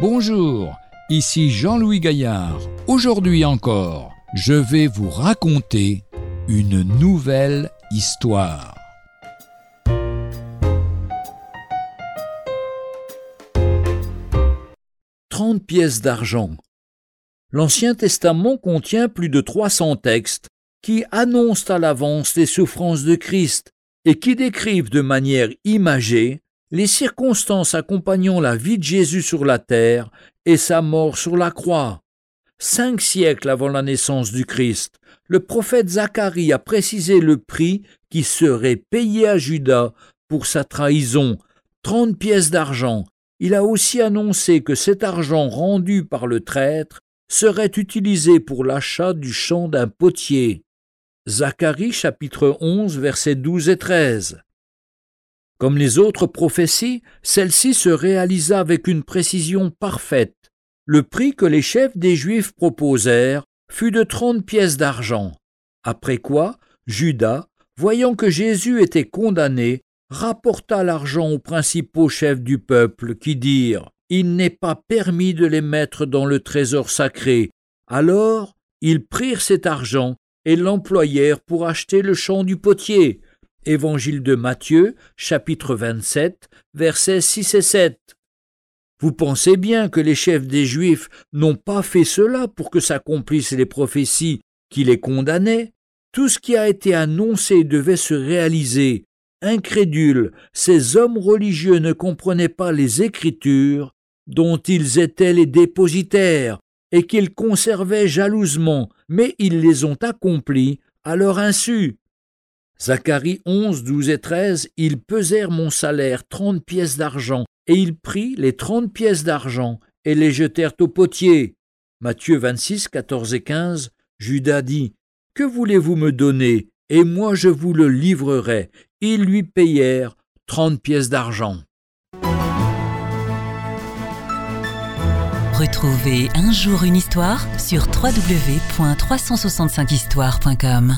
Bonjour, ici Jean-Louis Gaillard. Aujourd'hui encore, je vais vous raconter une nouvelle histoire. Trente pièces d'argent. L'Ancien Testament contient plus de 300 textes qui annoncent à l'avance les souffrances de Christ et qui décrivent de manière imagée les circonstances accompagnant la vie de Jésus sur la terre et sa mort sur la croix. Cinq siècles avant la naissance du Christ, le prophète Zacharie a précisé le prix qui serait payé à Judas pour sa trahison, trente pièces d'argent. Il a aussi annoncé que cet argent rendu par le traître serait utilisé pour l'achat du champ d'un potier. Zacharie chapitre 11 versets 12 et 13. Comme les autres prophéties, celle-ci se réalisa avec une précision parfaite. Le prix que les chefs des Juifs proposèrent fut de trente pièces d'argent. Après quoi, Judas, voyant que Jésus était condamné, rapporta l'argent aux principaux chefs du peuple, qui dirent Il n'est pas permis de les mettre dans le trésor sacré. Alors ils prirent cet argent et l'employèrent pour acheter le champ du potier. Évangile de Matthieu, chapitre 27, versets 6 et 7. Vous pensez bien que les chefs des Juifs n'ont pas fait cela pour que s'accomplissent les prophéties qui les condamnaient? Tout ce qui a été annoncé devait se réaliser. Incrédules, ces hommes religieux ne comprenaient pas les Écritures dont ils étaient les dépositaires et qu'ils conservaient jalousement, mais ils les ont accomplis à leur insu. Zacharie 11, 12 et 13, ils pesèrent mon salaire trente pièces d'argent, et ils prit les trente pièces d'argent, et les jetèrent au potier. Matthieu 26, 14 et 15, Judas dit, Que voulez-vous me donner, et moi je vous le livrerai. Ils lui payèrent trente pièces d'argent. Retrouvez un jour une histoire sur www.365histoire.com.